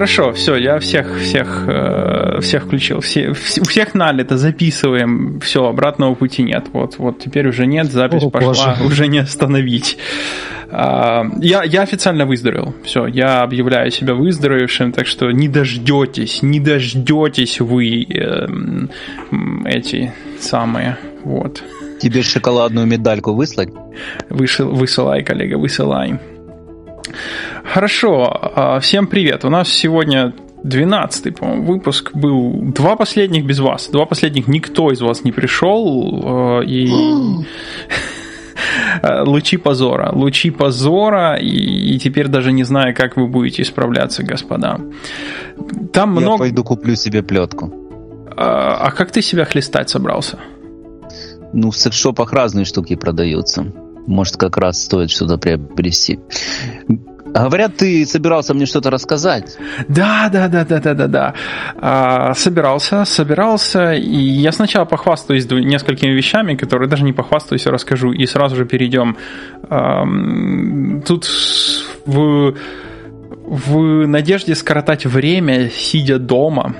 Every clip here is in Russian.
Хорошо, все, я всех, всех, э, всех включил. Все, у всех налито, записываем. Все, обратного пути нет. Вот, вот теперь уже нет, запись О, пошла, боже. уже не остановить. А, я, я официально выздоровел. Все, я объявляю себя выздоровевшим, так что не дождетесь, не дождетесь вы э, эти самые. Вот. Тебе шоколадную медальку выслать? Вышел, высылай, коллега, высылай. Хорошо, а, всем привет. У нас сегодня 12 по-моему, выпуск был. Два последних без вас. Два последних никто из вас не пришел. А, и... лучи позора. Лучи позора, и, и теперь даже не знаю, как вы будете исправляться, господа. Там Я много... пойду куплю себе плетку. А, а как ты себя хлестать собрался? Ну, в секс-шопах разные штуки продаются. Может, как раз стоит что-то приобрести. Говорят, ты собирался мне что-то рассказать. Да, да, да, да, да, да, да. А, собирался, собирался, и я сначала похвастаюсь несколькими вещами, которые даже не похвастаюсь, а расскажу, и сразу же перейдем. А, тут в, в надежде скоротать время, сидя дома,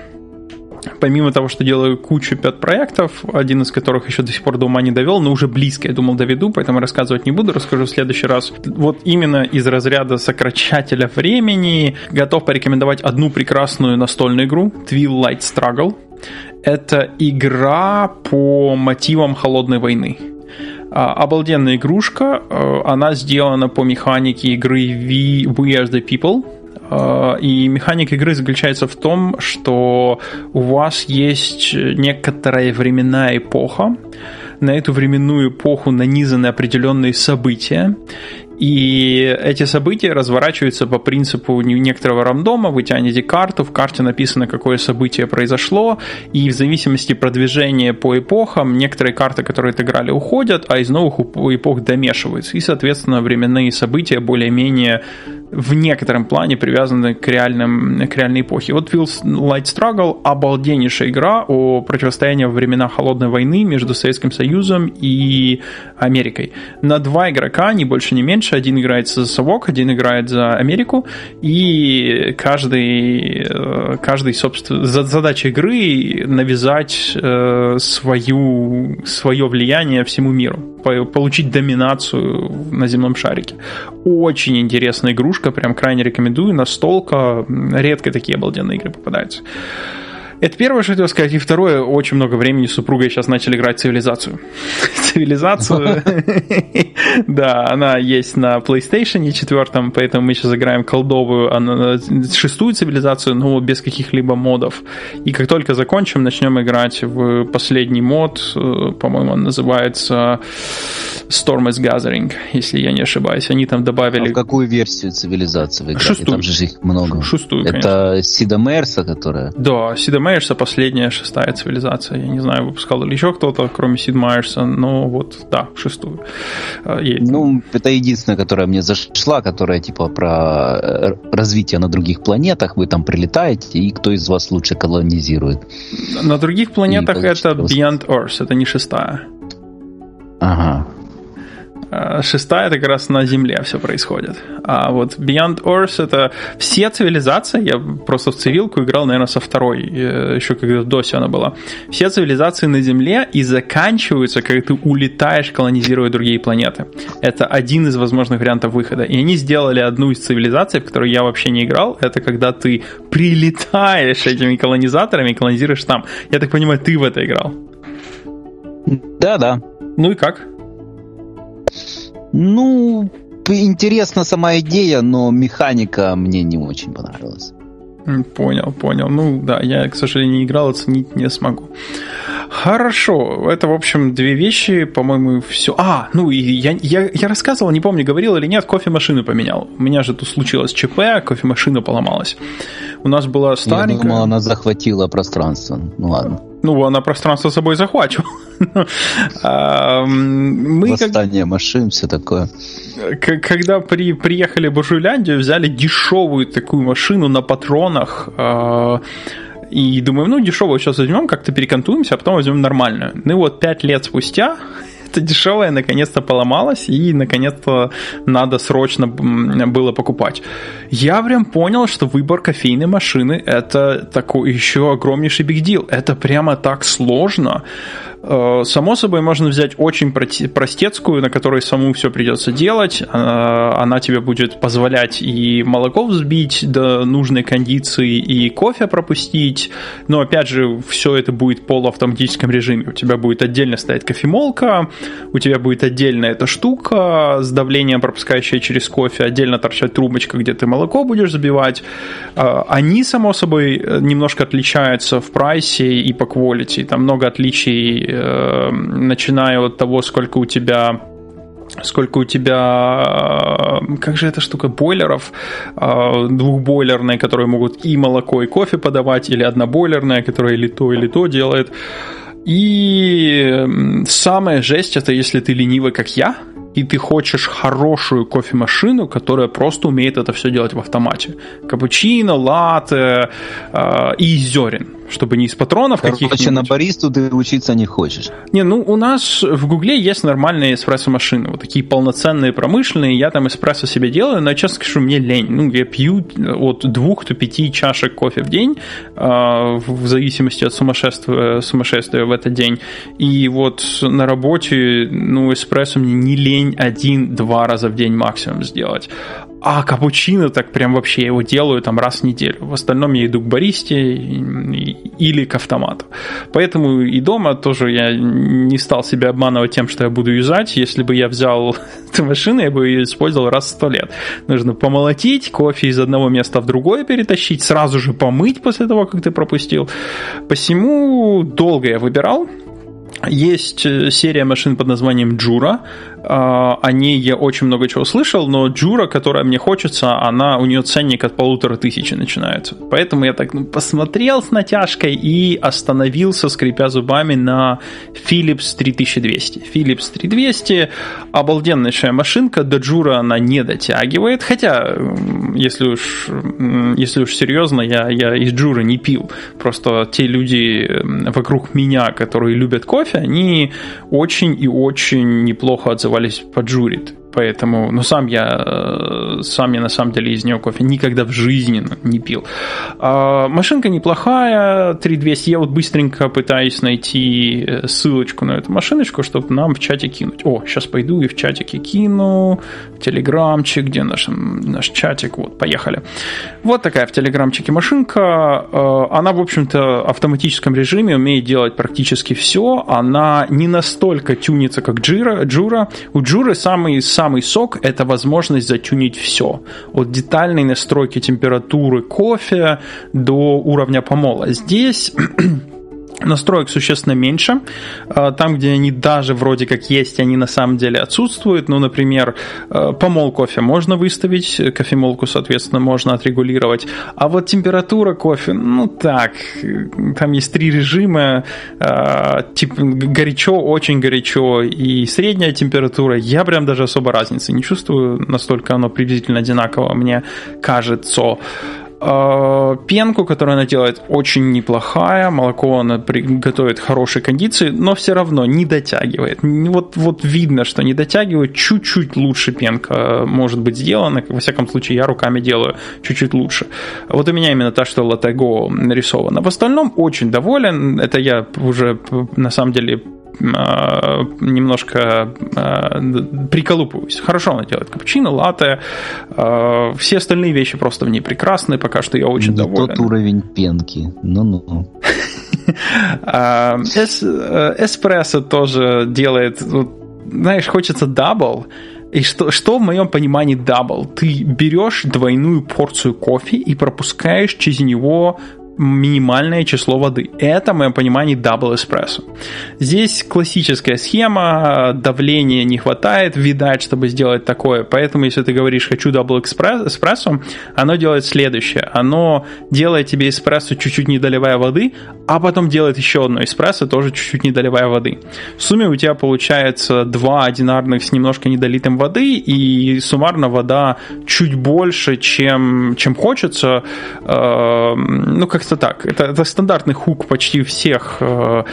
помимо того, что делаю кучу пет-проектов, один из которых еще до сих пор до ума не довел, но уже близко, я думал, доведу, поэтому рассказывать не буду, расскажу в следующий раз. Вот именно из разряда сокращателя времени готов порекомендовать одну прекрасную настольную игру Twilight Struggle. Это игра по мотивам холодной войны. А, обалденная игрушка, э, она сделана по механике игры We, We Are The People, и механика игры заключается в том, что у вас есть некоторая временная эпоха, на эту временную эпоху нанизаны определенные события, и эти события разворачиваются по принципу некоторого рандома. Вы тянете карту, в карте написано, какое событие произошло, и в зависимости продвижения по эпохам некоторые карты, которые отыграли, уходят, а из новых эпох домешиваются. И, соответственно, временные события более-менее в некотором плане привязаны к, реальным, к реальной эпохе. Вот Will's Light Struggle – обалденнейшая игра о противостоянии во времена Холодной войны между Советским Союзом и Америкой. На два игрока, ни больше, ни меньше. Один играет за совок, один играет за Америку, и каждый, э, каждый собственно, задача игры – навязать э, свою, свое влияние всему миру, получить доминацию на земном шарике. Очень интересная игрушка, прям крайне рекомендую, настолка, редко такие обалденные игры попадаются. Это первое, что я хотел сказать. И второе, очень много времени с супругой сейчас начали играть цивилизацию. цивилизацию, да, она есть на PlayStation 4, поэтому мы сейчас играем колдовую, шестую цивилизацию, но без каких-либо модов. И как только закончим, начнем играть в последний мод, э, по-моему, он называется Storm is Gathering, если я не ошибаюсь. Они там добавили... А в какую версию цивилизации вы играете? Шестую. Там же их много. Шестую, Это Сида Мейерса, которая... Да, Сида Мейерса последняя, шестая цивилизация. Я не знаю, выпускал ли еще кто-то, кроме Сид Майерса, но вот, да, шестую. А, ну, это единственная, которая мне зашла, которая типа про э, развитие на других планетах. Вы там прилетаете, и кто из вас лучше колонизирует. На других планетах это Beyond Earth, это не шестая. Ага. Э, шестая это как раз на Земле все происходит. А вот Beyond Earth это все цивилизации, я просто в цивилку играл, наверное, со второй, э, еще когда в DOS она была. Все цивилизации на Земле и заканчиваются, когда ты улетаешь, колонизируя другие планеты. Это один из возможных вариантов выхода. И они сделали одну из цивилизаций, в которую я вообще не играл, это когда ты прилетаешь этими колонизаторами и колонизируешь там. Я так понимаю, ты в это играл. Да-да. Ну и как? Ну, интересна сама идея, но механика мне не очень понравилась. Понял, понял. Ну да, я, к сожалению, не играл, оценить не смогу. Хорошо, это, в общем, две вещи, по-моему, все. А, ну и я, я, я рассказывал, не помню, говорил или нет, кофемашину поменял. У меня же тут случилось ЧП, кофемашина поломалась. У нас была старенькая... Я думал, она захватила пространство. Ну ладно. Ну, она пространство с собой захвачивала. Мы Восстание машин, все такое. Когда при, приехали в Бажуляндию, взяли дешевую такую машину на патронах, а, и думаем, ну, дешевую сейчас возьмем, как-то перекантуемся, а потом возьмем нормальную. Ну и вот пять лет спустя это дешевое наконец-то поломалось, и наконец-то надо срочно было покупать. Я прям понял, что выбор кофейной машины это такой еще огромнейший биг дил. Это прямо так сложно. Э, само собой, можно взять очень простецкую, на которой саму все придется делать. Э, она тебе будет позволять и молоко взбить до нужной кондиции, и кофе пропустить. Но, опять же, все это будет в полуавтоматическом режиме. У тебя будет отдельно стоять кофемолка, у тебя будет отдельно эта штука с давлением, пропускающая через кофе, отдельно торчать трубочка, где ты молоко будешь забивать. Э, они, само собой, немножко отличаются в прайсе и по quality. Там много отличий начиная от того, сколько у тебя сколько у тебя, э, как же эта штука, бойлеров, э, двухбойлерные, которые могут и молоко, и кофе подавать, или однобойлерная, которая или то, или то делает. И самая жесть это если ты ленивый, как я, и ты хочешь хорошую кофемашину, которая просто умеет это все делать в автомате. Капучино, латте э, и зерен чтобы не из патронов каких-нибудь. Короче, на баристу ты учиться не хочешь. Не, ну у нас в Гугле есть нормальные эспрессо-машины, вот такие полноценные промышленные, я там эспрессо себе делаю, но честно скажу, мне лень. Ну, я пью от двух до пяти чашек кофе в день, а, в зависимости от сумасшествия, сумасшествия в этот день. И вот на работе, ну, эспрессо мне не лень один-два раза в день максимум сделать. А капучино так прям вообще его делаю там раз в неделю. В остальном я иду к баристе или к автомату. Поэтому и дома тоже я не стал себя обманывать тем, что я буду юзать. Если бы я взял эту машину, я бы ее использовал раз в сто лет. Нужно помолотить, кофе из одного места в другое перетащить, сразу же помыть после того, как ты пропустил. Посему долго я выбирал. Есть э, серия машин под названием Джура. А, о ней я очень много чего слышал, но Джура, которая мне хочется, она у нее ценник от полутора тысячи начинается. Поэтому я так ну, посмотрел с натяжкой и остановился, скрипя зубами, на Philips 3200. Philips 3200 обалденнейшая машинка, до Джура она не дотягивает, хотя, если уж, если уж серьезно, я, я из Джура не пил. Просто те люди вокруг меня, которые любят кофе, они очень и очень неплохо отзываются назывались поджурит. Поэтому, ну, сам я, э, сам я на самом деле из нее кофе никогда в жизни не пил. А, машинка неплохая, 3200. Я вот быстренько пытаюсь найти э, ссылочку на эту машиночку, чтобы нам в чате кинуть. О, сейчас пойду и в чатике кину, в телеграмчик, где наш, наш чатик, вот, поехали. Вот такая в телеграмчике машинка. Э, она, в общем-то, в автоматическом режиме умеет делать практически все. Она не настолько тюнится, как Джира. Джура. У Джуры самый сок – это возможность затюнить все. От детальной настройки температуры кофе до уровня помола. Здесь Настроек существенно меньше. А, там, где они даже вроде как есть, они на самом деле отсутствуют. Ну, например, а, помол кофе можно выставить, кофемолку, соответственно, можно отрегулировать. А вот температура кофе, ну так, там есть три режима. Типа горячо, очень горячо и средняя температура. Я прям даже особо разницы не чувствую. Настолько оно приблизительно одинаково мне кажется. А, пенку, которую она делает, очень неплохая. Молоко она готовит хорошей кондиции, но все равно не дотягивает. Вот, вот видно, что не дотягивает. Чуть-чуть лучше пенка может быть сделана. Во всяком случае, я руками делаю чуть-чуть лучше. Вот у меня именно та, что LatteGo нарисована. В остальном очень доволен. Это я уже на самом деле немножко а, приколупываюсь. Хорошо она делает капучино, латте. А, все остальные вещи просто в ней прекрасны. Пока что я очень Не доволен. тот уровень пенки. Ну-ну. Эспрессо тоже делает, знаешь, хочется double. И что, что в моем понимании double? Ты берешь двойную порцию кофе и пропускаешь через него минимальное число воды. Это, в моем понимании, double эспрессо. Здесь классическая схема, давления не хватает, видать, чтобы сделать такое. Поэтому, если ты говоришь «хочу double эспрессо», оно делает следующее. Оно делает тебе эспрессо чуть-чуть не доливая воды, а потом делает еще одно эспрессо, тоже чуть-чуть не доливая воды. В сумме у тебя получается два одинарных с немножко недолитым воды, и суммарно вода чуть больше, чем, чем хочется. Э, ну, как как-то так. Это, это стандартный хук почти всех э,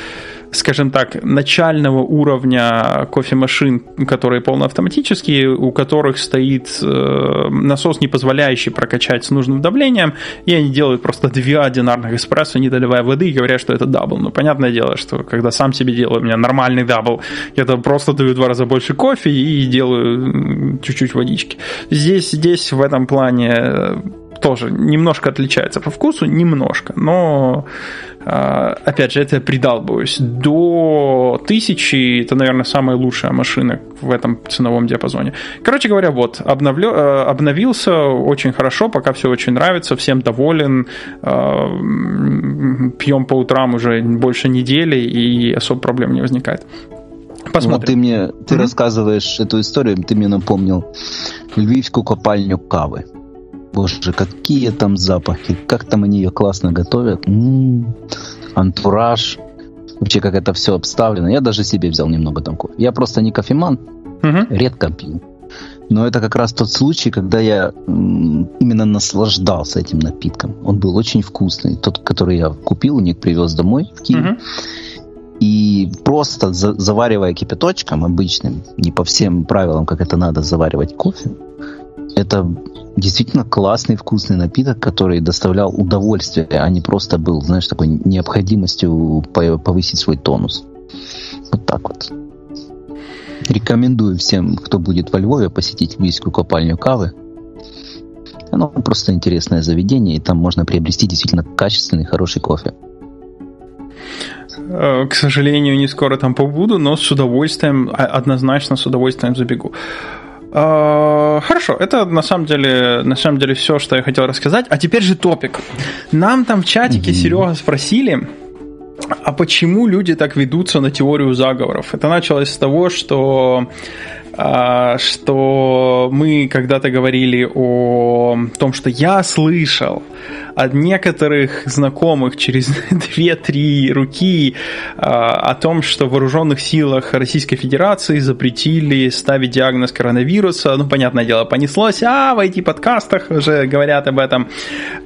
скажем так, начального уровня кофемашин, которые полноавтоматические, у которых стоит э, насос, не позволяющий прокачать с нужным давлением, и они делают просто две одинарных эспрессо, не доливая воды, и говорят, что это double. Ну, понятное дело, что когда сам себе делаю, у меня нормальный double, я то просто даю два раза больше кофе и делаю чуть-чуть водички. Здесь, здесь в этом плане тоже немножко отличается по вкусу, немножко, но а, опять же, это я придалбываюсь. До тысячи это, наверное, самая лучшая машина в этом ценовом диапазоне. Короче говоря, вот, обновлю, э, обновился очень хорошо, пока все очень нравится, всем доволен. Э, пьем по утрам уже больше недели, и особо проблем не возникает. Посмотрим. Вот ты мне, ты mm-hmm. рассказываешь эту историю, ты мне напомнил львивскую копальню кавы. Боже, какие там запахи, как там они ее классно готовят. М-м-м, антураж. Вообще, как это все обставлено. Я даже себе взял немного там кофе. Я просто не кофеман, угу. редко пью. Но это как раз тот случай, когда я именно наслаждался этим напитком. Он был очень вкусный. Тот, который я купил, у них привез домой в Киев. Угу. И просто за, заваривая кипяточком обычным, не по всем правилам, как это надо заваривать кофе, это действительно классный вкусный напиток, который доставлял удовольствие, а не просто был, знаешь, такой необходимостью повысить свой тонус. Вот так вот. Рекомендую всем, кто будет во Львове, посетить Вийскую копальню кавы. Оно просто интересное заведение, и там можно приобрести действительно качественный, хороший кофе. Э, к сожалению, не скоро там побуду, но с удовольствием, а, однозначно с удовольствием забегу. А, хорошо, это на самом деле на самом деле все, что я хотел рассказать. А теперь же топик. Нам там в чатике mm-hmm. Серега спросили, а почему люди так ведутся на теорию заговоров? Это началось с того, что а, что мы когда-то говорили о том, что я слышал от некоторых знакомых через 2-3 руки а, о том, что в вооруженных силах Российской Федерации запретили ставить диагноз коронавируса. Ну, понятное дело, понеслось, а в IT-подкастах уже говорят об этом.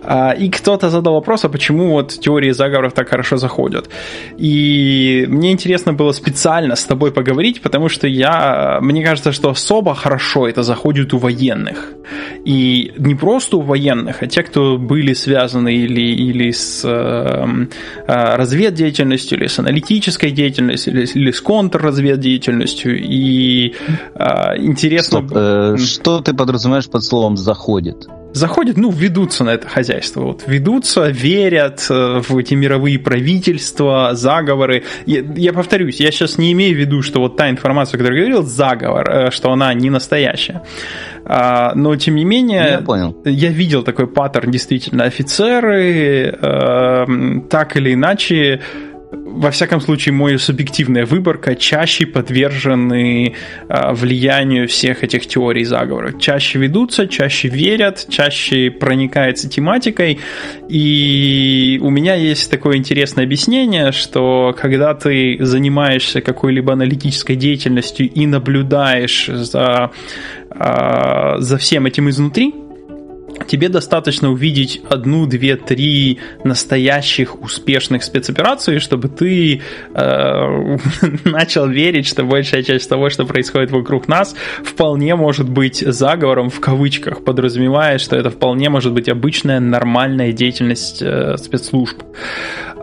А, и кто-то задал вопрос, а почему вот теории заговоров так хорошо заходят. И мне интересно было специально с тобой поговорить, потому что я, мне кажется, что особо хорошо это заходит у военных. И не просто у военных, а те, кто были связаны связаны или, или с э, э, разведдеятельностью, или с аналитической деятельностью, или, или с контрразведдеятельностью. И э, интересно... Стоп, э, что ты подразумеваешь под словом «заходит»? Заходят, ну, ведутся на это хозяйство. Вот, ведутся, верят э, в эти мировые правительства, заговоры. Я, я повторюсь, я сейчас не имею в виду, что вот та информация, о которой я говорил, заговор, э, что она не настоящая. А, но, тем не менее, я, понял. я видел такой паттерн, действительно, офицеры э, так или иначе во всяком случае, моя субъективная выборка чаще подвержены э, влиянию всех этих теорий заговора. Чаще ведутся, чаще верят, чаще проникаются тематикой. И у меня есть такое интересное объяснение, что когда ты занимаешься какой-либо аналитической деятельностью и наблюдаешь за, э, за всем этим изнутри, тебе достаточно увидеть одну, две, три настоящих успешных спецоперации, чтобы ты э, начал верить, что большая часть того, что происходит вокруг нас, вполне может быть заговором в кавычках, подразумевая, что это вполне может быть обычная нормальная деятельность э, спецслужб.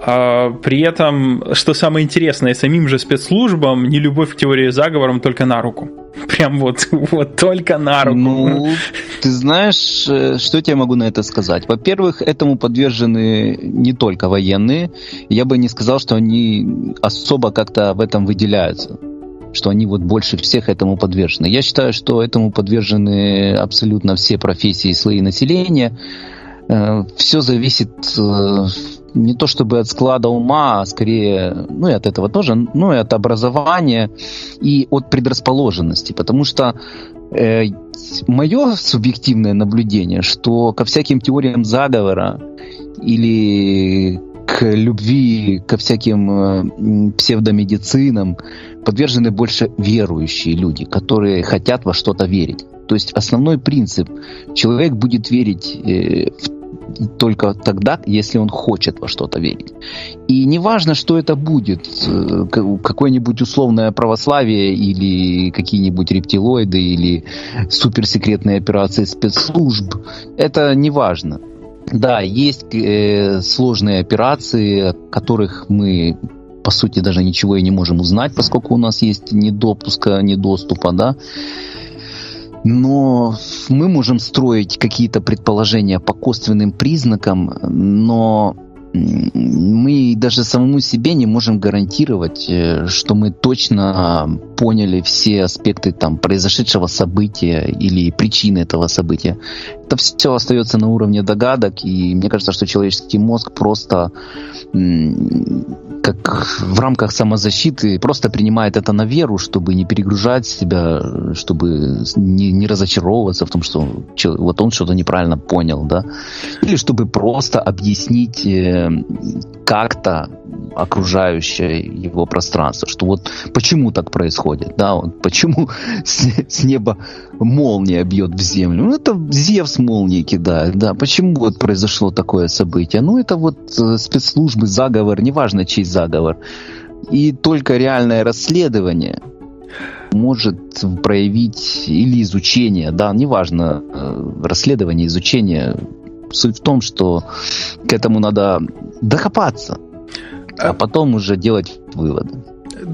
А, при этом, что самое интересное, самим же спецслужбам не любовь к теории заговором только на руку. Прям вот, вот только на руку. Ну, ты знаешь, э, что я тебе могу на это сказать? Во-первых, этому подвержены не только военные. Я бы не сказал, что они особо как-то в этом выделяются что они вот больше всех этому подвержены. Я считаю, что этому подвержены абсолютно все профессии и слои населения. Э, Все зависит э, не то чтобы от склада ума, а скорее, ну и от этого тоже, ну и от образования и от предрасположенности, потому что э, мое субъективное наблюдение, что ко всяким теориям заговора или к любви ко всяким э, псевдомедицинам подвержены больше верующие люди, которые хотят во что-то верить. То есть основной принцип – человек будет верить э, в только тогда, если он хочет во что-то верить. И неважно, что это будет, э, какое-нибудь условное православие или какие-нибудь рептилоиды или суперсекретные операции спецслужб, это неважно. Да, есть э, сложные операции, о которых мы по сути даже ничего и не можем узнать, поскольку у нас есть ни допуска, ни доступа, да. Но мы можем строить какие-то предположения по косвенным признакам, но мы даже самому себе не можем гарантировать, э, что мы точно поняли все аспекты там произошедшего события или причины этого события. Это все остается на уровне догадок, и мне кажется, что человеческий мозг просто как в рамках самозащиты просто принимает это на веру, чтобы не перегружать себя, чтобы не, не разочаровываться в том, что вот он что-то неправильно понял, да, или чтобы просто объяснить э, как-то окружающее его пространство, что вот почему так происходит, да, вот почему с, с неба молния бьет в землю, ну это Зевс молнии кидает, да, почему вот произошло такое событие, ну это вот э, спецслужбы, заговор, неважно чей заговор, и только реальное расследование может проявить или изучение, да, неважно, э, расследование, изучение, суть в том, что к этому надо докопаться, а потом уже делать выводы.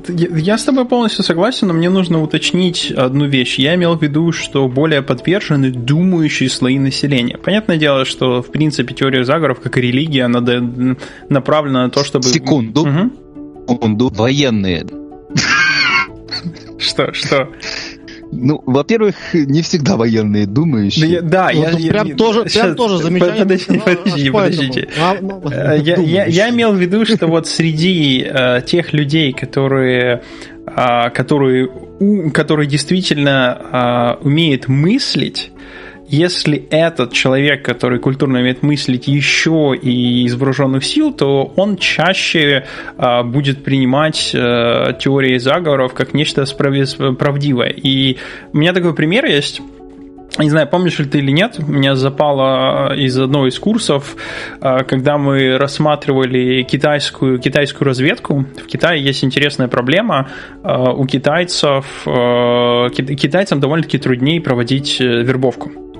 Я с тобой полностью согласен, но мне нужно уточнить одну вещь. Я имел в виду, что более подвержены думающие слои населения. Понятное дело, что, в принципе, теория заговоров, как и религия, она направлена на то, чтобы... Секунду. Угу. Секунду. Военные. Что? Что? Ну, во-первых, не всегда военные думающие. Да, я, ну, я, прям я, тоже, сейчас, прям тоже замечание. Подождите, подождите, подождите. А, ну, э, я, я, я имел в виду, что вот среди э, тех людей, которые, э, которые, у, которые действительно э, умеют мыслить, если этот человек, который культурно умеет мыслить еще и из вооруженных сил, то он чаще а, будет принимать а, теории заговоров как нечто правдивое. И у меня такой пример есть. Не знаю, помнишь ли ты или нет, меня запало из одного из курсов, когда мы рассматривали китайскую, китайскую разведку. В Китае есть интересная проблема. У китайцев, китайцам довольно-таки труднее проводить э, вербовку.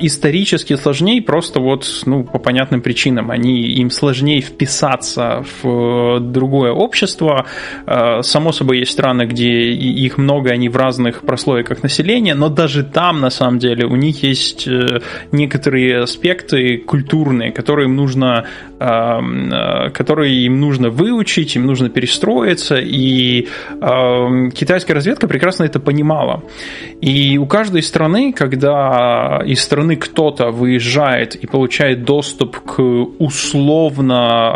исторически сложнее, просто вот, ну, по понятным причинам. Они, им сложнее вписаться в другое общество. Э, само собой, есть страны, где их много, они в разных прослойках населения, но даже там, на самом деле, у них есть э, некоторые аспекты культурные, которые им нужно, которые им нужно выучить, им нужно перестроиться, и китайская разведка прекрасно это понимала. И у каждой страны, когда из страны кто-то выезжает и получает доступ к условно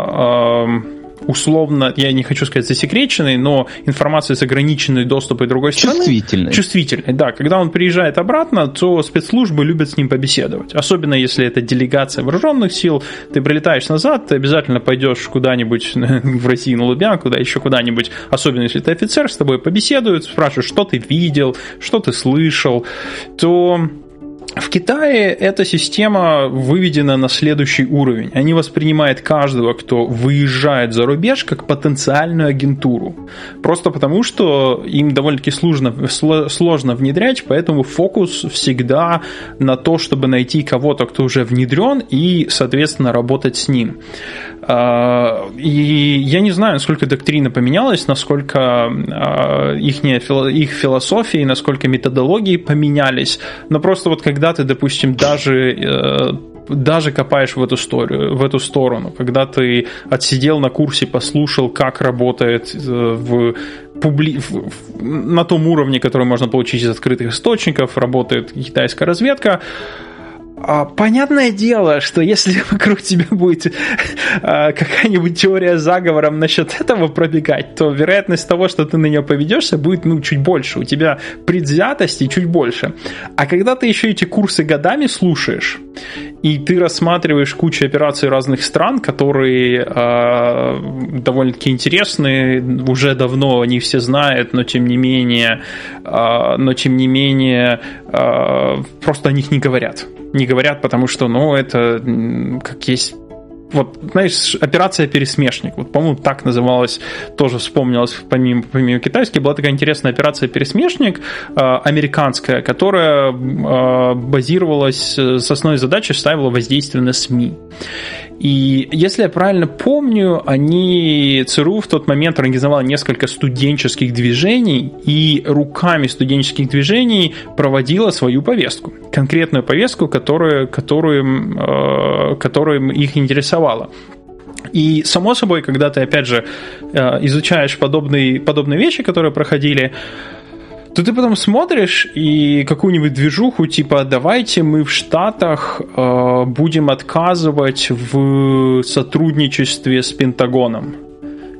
условно, я не хочу сказать засекреченной, но информации с ограниченной доступом другой страны. Чувствительной. Чувствительной, да. Когда он приезжает обратно, то спецслужбы любят с ним побеседовать. Особенно если это делегация вооруженных сил. Ты прилетаешь назад, ты обязательно пойдешь куда-нибудь в России на Лубянку, да еще куда-нибудь, особенно если ты офицер, с тобой побеседуют, спрашивают, что ты видел, что ты слышал, то в Китае эта система выведена на следующий уровень. Они воспринимают каждого, кто выезжает за рубеж, как потенциальную агентуру. Просто потому, что им довольно-таки сложно, сложно внедрять, поэтому фокус всегда на то, чтобы найти кого-то, кто уже внедрен, и, соответственно, работать с ним. А, и я не знаю, насколько доктрина поменялась, насколько их, их философии, насколько методологии поменялись, но просто вот когда ты, допустим, даже э, даже копаешь в эту историю, в эту сторону, когда ты отсидел на курсе, послушал, как работает э, в публи... на том уровне, который можно получить из открытых источников, работает китайская разведка, а, понятное дело, что если вокруг тебя будет а, какая-нибудь теория заговором насчет этого пробегать, то вероятность того, что ты на нее поведешься, будет ну, чуть больше. У тебя предвзятости чуть больше. А когда ты еще эти курсы годами слушаешь, и ты рассматриваешь кучу операций разных стран, которые э, довольно-таки интересны, уже давно они все знают, но тем не менее, э, но тем не менее, э, просто о них не говорят. Не говорят, потому что, ну, это как есть вот, знаешь, операция «Пересмешник», вот, по-моему, так называлась, тоже вспомнилась помимо, помимо китайской, была такая интересная операция «Пересмешник», э, американская, которая э, базировалась, э, с основной задачей ставила воздействие на СМИ. И если я правильно помню, они, ЦРУ в тот момент организовала несколько студенческих движений и руками студенческих движений проводила свою повестку. Конкретную повестку, которую, которую, э, которую их интересовала. И, само собой, когда ты, опять же, э, изучаешь подобные, подобные вещи, которые проходили, то ты потом смотришь и какую-нибудь движуху, типа, давайте мы в Штатах э, будем отказывать в сотрудничестве с Пентагоном.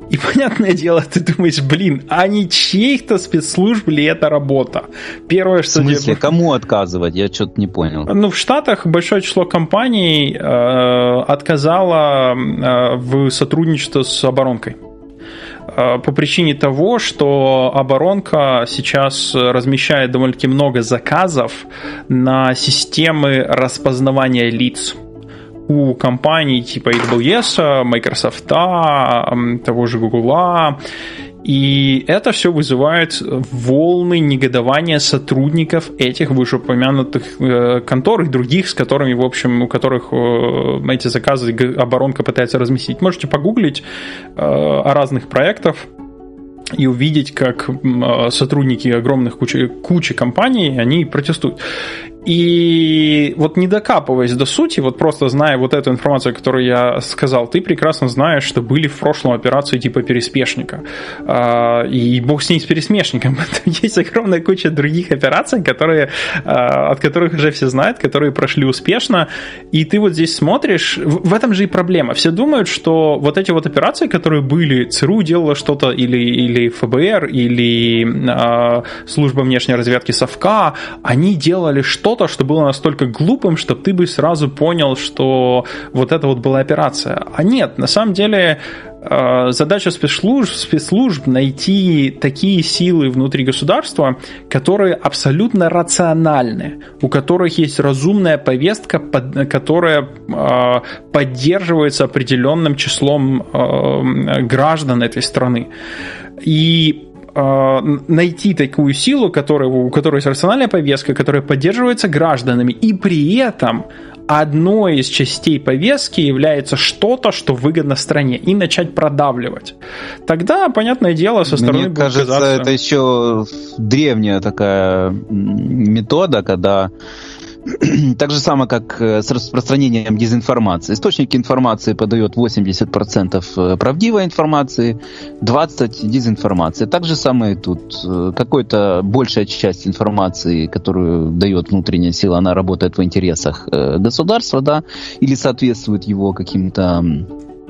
И понятное дело, ты думаешь, блин, а не чьих-то спецслужб ли это работа? Первое, что... В смысле, тебе... кому отказывать? Я что-то не понял. Ну, в Штатах большое число компаний э, отказало э, в сотрудничестве с оборонкой. Э, по причине того, что оборонка сейчас размещает довольно-таки много заказов на системы распознавания лиц. У компаний типа AWS, Microsoft, того же Google и это все вызывает волны негодования сотрудников этих вышеупомянутых э, контор и других, с которыми, в общем, у которых э, эти заказы оборонка пытается разместить. Можете погуглить э, о разных проектах и увидеть, как сотрудники огромных кучи, кучи компаний, они протестуют. И вот не докапываясь до сути, вот просто зная вот эту информацию, которую я сказал, ты прекрасно знаешь, что были в прошлом операции типа пересмешника. А, и бог с ней с пересмешником. Есть огромная куча других операций, которые, а, от которых уже все знают, которые прошли успешно. И ты вот здесь смотришь, в этом же и проблема. Все думают, что вот эти вот операции, которые были, ЦРУ делала что-то, или, или ФБР, или а, служба внешней разведки Совка, они делали что что-то, что было настолько глупым, что ты бы сразу понял, что вот это вот была операция. А нет, на самом деле э, задача спецслужб, спецслужб найти такие силы внутри государства, которые абсолютно рациональны, у которых есть разумная повестка, которая э, поддерживается определенным числом э, граждан этой страны. И найти такую силу, которая, у которой есть рациональная повестка, которая поддерживается гражданами, и при этом одной из частей повестки является что-то, что выгодно стране, и начать продавливать. Тогда, понятное дело, со стороны Мне кажется, это еще древняя такая метода, когда так же самое, как э, с распространением дезинформации. Источники информации подает 80% э, правдивой информации, 20% дезинформации. Так же самое и тут. Э, какой-то большая часть информации, которую дает внутренняя сила, она работает в интересах государства, да, или соответствует его каким-то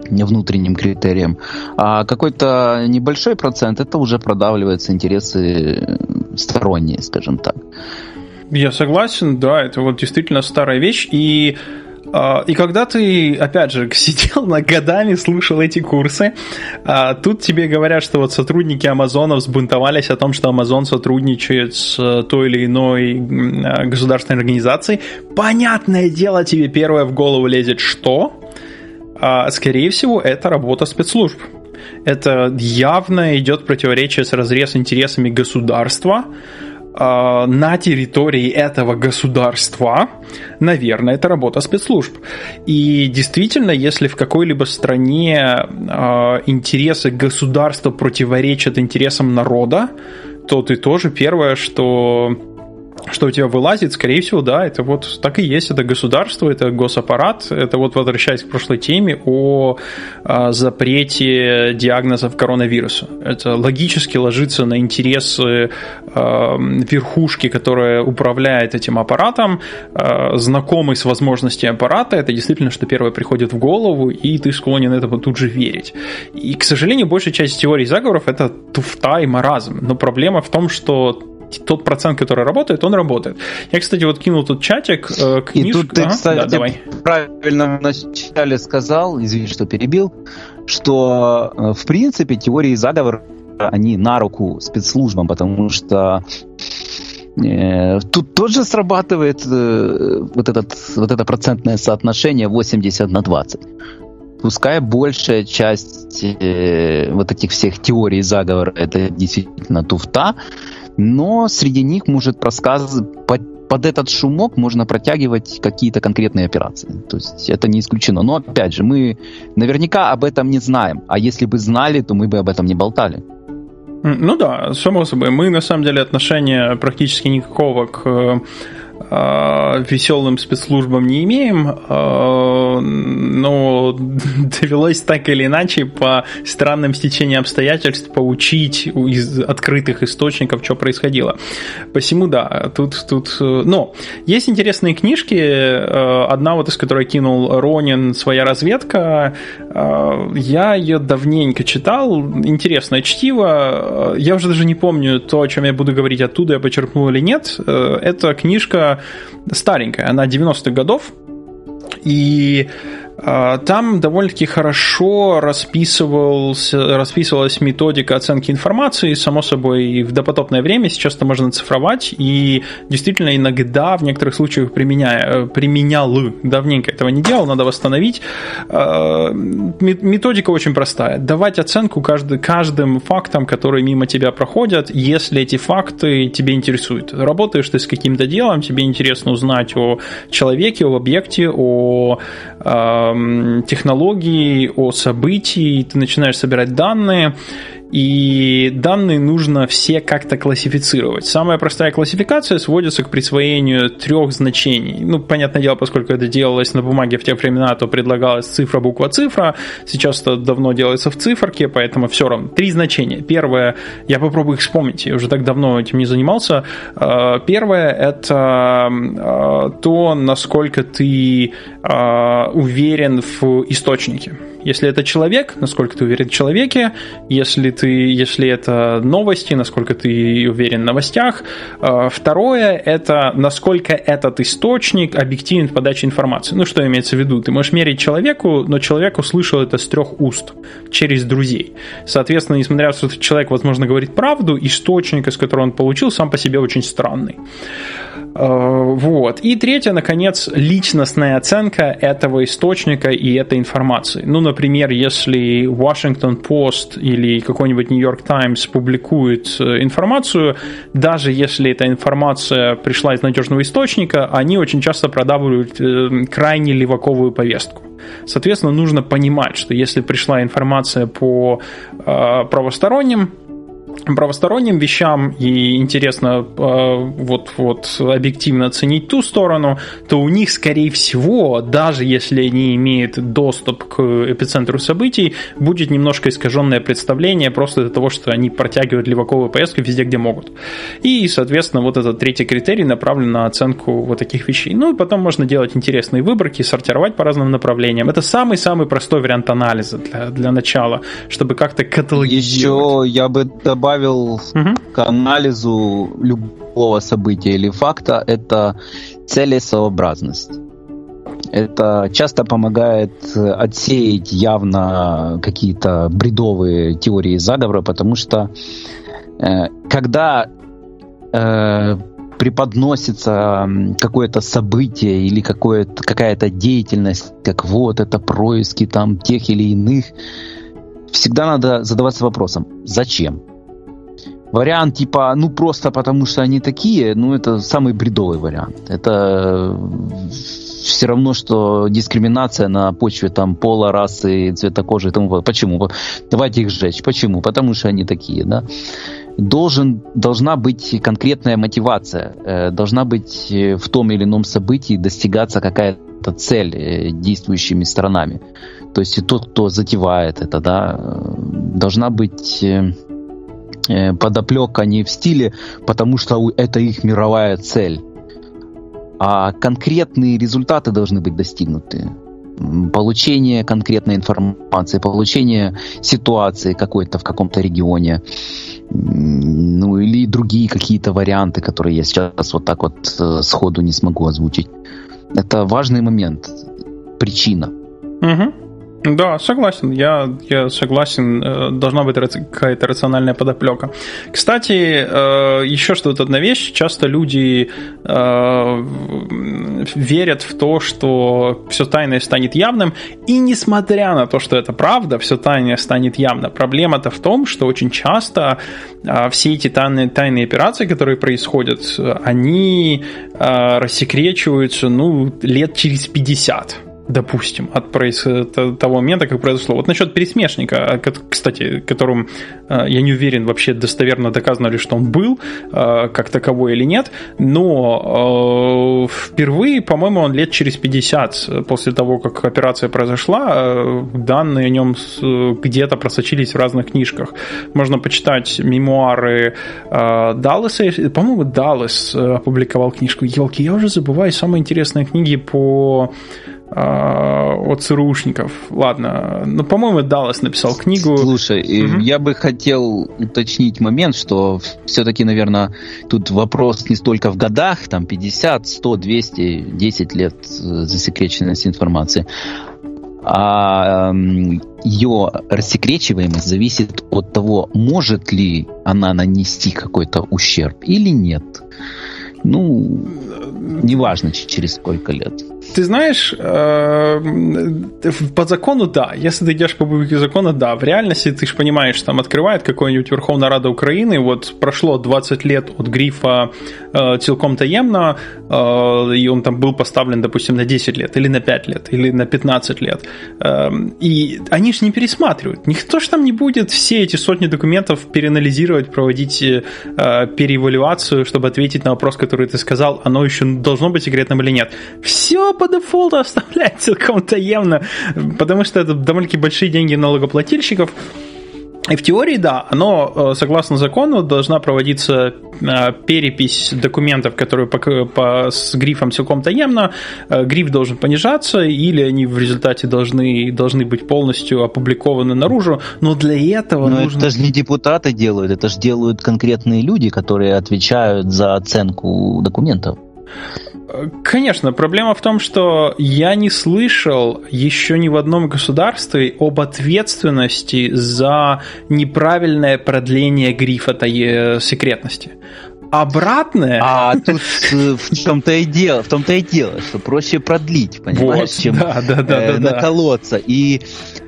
внутренним критериям. А какой-то небольшой процент это уже продавливается интересы сторонние, скажем так. Я согласен, да, это вот действительно старая вещь. И а, и когда ты, опять же, сидел на годами, слушал эти курсы, а, тут тебе говорят, что вот сотрудники Амазона взбунтовались о том, что Амазон сотрудничает с той или иной а, государственной организацией. Понятное дело, тебе первое в голову лезет что? Скорее всего, это работа спецслужб. Это явно идет противоречие с разрез интересами государства, э, на территории этого государства, наверное, это работа спецслужб. И действительно, если в какой-либо стране э, интересы государства противоречат интересам народа, то ты тоже первое, что что у тебя вылазит, скорее всего, да, это вот так и есть, это государство, это госаппарат, это вот возвращаясь к прошлой теме о, о запрете диагнозов коронавируса. Это логически ложится на интересы э, верхушки, которая управляет этим аппаратом, э, знакомый с возможностями аппарата, это действительно, что первое приходит в голову, и ты склонен этому тут же верить. И, к сожалению, большая часть теорий заговоров это туфта и маразм. Но проблема в том, что тот процент, который работает, он работает. Я, кстати, вот кинул тут чатик, книжку. И тут ты, а? кстати, да, давай. правильно вначале сказал, извини, что перебил, что, э, в принципе, теории заговора, они на руку спецслужбам, потому что Э, тут тоже срабатывает э, вот, этот, вот это процентное соотношение 80 на 20. Пускай большая часть э, вот этих всех теорий заговора это действительно туфта, но среди них может рассказывать под, этот шумок можно протягивать какие-то конкретные операции. То есть это не исключено. Но опять же, мы наверняка об этом не знаем. А если бы знали, то мы бы об этом не болтали. Ну да, само собой. Мы на самом деле отношения практически никакого к а, веселым спецслужбам не имеем, а, но довелось так или иначе по странным стечениям обстоятельств поучить из открытых источников, что происходило. Посему, да, тут, тут... Но есть интересные книжки, а, одна вот из которой кинул Ронин «Своя разведка», я ее давненько читал, интересное чтиво, я уже даже не помню то, о чем я буду говорить оттуда, я почерпнул или нет, это книжка старенькая, она 90-х годов, и а, там довольно-таки хорошо расписывалась, методика оценки информации, само собой, в допотопное время сейчас это можно цифровать, и действительно иногда в некоторых случаях применяя, применял, давненько этого не делал, надо восстановить. А, методика очень простая. Давать оценку каждый, каждым фактам, которые мимо тебя проходят, если эти факты тебе интересуют. Работаешь ты с каким-то делом, тебе интересно узнать о человеке, о объекте, о а, технологии, о событии, ты начинаешь собирать данные, и данные нужно все как-то классифицировать. Самая простая классификация сводится к присвоению трех значений. Ну, понятное дело, поскольку это делалось на бумаге в те времена, то предлагалась цифра, буква, цифра. Сейчас это давно делается в циферке, поэтому все равно. Три значения. Первое, я попробую их вспомнить, я уже так давно этим не занимался. А, первое – это а, то, насколько ты а, уверен в источнике. Если это человек, насколько ты уверен в человеке, если, ты, если это новости, насколько ты уверен в новостях. А, второе – это насколько этот источник объективен в подаче информации. Ну, что имеется в виду? Ты можешь мерить человеку, но человек услышал это с трех уст, через друзей. Соответственно, несмотря на то, что человек, возможно, говорит правду, источник, из которого он получил, сам по себе очень странный. А, вот. И третье, наконец, личностная оценка этого источника и этой информации. Ну, например, если Washington Post или какой-нибудь New York Times публикует э, информацию, даже если эта информация пришла из надежного источника, они очень часто продавливают э, крайне леваковую повестку. Соответственно, нужно понимать, что если пришла информация по э, правосторонним правосторонним вещам и интересно э, вот, вот объективно оценить ту сторону, то у них, скорее всего, даже если они имеют доступ к эпицентру событий, будет немножко искаженное представление просто из-за того, что они протягивают леваковую поездку везде, где могут. И, соответственно, вот этот третий критерий направлен на оценку вот таких вещей. Ну и потом можно делать интересные выборки, сортировать по разным направлениям. Это самый-самый простой вариант анализа для, для начала, чтобы как-то каталогизировать. Еще я бы добавил добавил угу. к анализу любого события или факта, это целесообразность. Это часто помогает отсеять явно какие-то бредовые теории заговора, потому что э, когда э, преподносится какое-то событие или какая-то деятельность, как вот это происки там тех или иных, всегда надо задаваться вопросом, зачем? Вариант типа, ну просто потому что они такие, ну это самый бредовый вариант. Это все равно, что дискриминация на почве там пола, расы, цвета кожи и тому. Почему? Давайте их сжечь. Почему? Потому что они такие, да. Должен, должна быть конкретная мотивация, э, должна быть э, в том или ином событии достигаться какая-то цель э, действующими сторонами. То есть тот, кто затевает это, да, должна быть Э, подоплека не в стиле, потому что это их мировая цель. А конкретные результаты должны быть достигнуты. Получение конкретной информации, получение ситуации какой-то в каком-то регионе, ну или другие какие-то варианты, которые я сейчас вот так вот э, сходу не смогу озвучить. Это важный момент, причина. Угу. Да, согласен. Я, я согласен. Э, должна быть какая-то рациональная подоплека. Кстати, э, еще что-то одна вещь. Часто люди э, верят в то, что все тайное станет явным. И несмотря на то, что это правда, все тайное станет явно. Проблема-то в том, что очень часто все эти тайные, тайные операции, которые происходят, они рассекречиваются ну, лет через 50 допустим, от того момента, как произошло. Вот насчет пересмешника, кстати, которым э, я не уверен, вообще достоверно доказано ли, что он был э, как таковой или нет, но впервые, по-моему, он лет через 50 после того, как операция произошла, данные о нем где-то просочились в разных книжках. Можно почитать мемуары Далласа, по-моему, Даллас опубликовал книжку. Елки, я уже забываю самые интересные книги по а, от ЦРУшников. Ладно, ну, по-моему, Даллас написал книгу. Слушай, угу. я бы хотел уточнить момент, что все-таки, наверное, тут вопрос не столько в годах, там 50, 100, 200, 10 лет э, засекреченности информации, а ее рассекречиваемость зависит от того, может ли она нанести какой-то ущерб или нет. Ну, неважно, через сколько лет. Ты знаешь, э, по закону да. Если ты идешь по букве закона, да. В реальности ты же понимаешь, там открывает какой-нибудь Верховная Рада Украины, вот прошло 20 лет от грифа э, целком таемно, э, и он там был поставлен, допустим, на 10 лет, или на 5 лет, или на 15 лет. И они же не пересматривают. Никто же там не будет все эти сотни документов переанализировать, проводить переэвалюацию, чтобы ответить на вопрос, который ты сказал, оно еще должно быть секретным или нет. Все по дефолту оставлять целиком таемно, потому что это довольно-таки большие деньги налогоплательщиков. И в теории, да, оно, э, согласно закону, должна проводиться э, перепись документов, которые по, по, с грифом целиком таемно. Э, гриф должен понижаться, или они в результате должны, должны быть полностью опубликованы наружу. Но для этого Но нужно... это же не депутаты делают, это же делают конкретные люди, которые отвечают за оценку документов. Конечно, проблема в том, что я не слышал еще ни в одном государстве об ответственности за неправильное продление грифа э, секретности. Обратное. А тут э, в том-то и дело, в том-то и дело, что проще продлить, понимаешь, вот, чем да, да, да, э, да, наколоться. И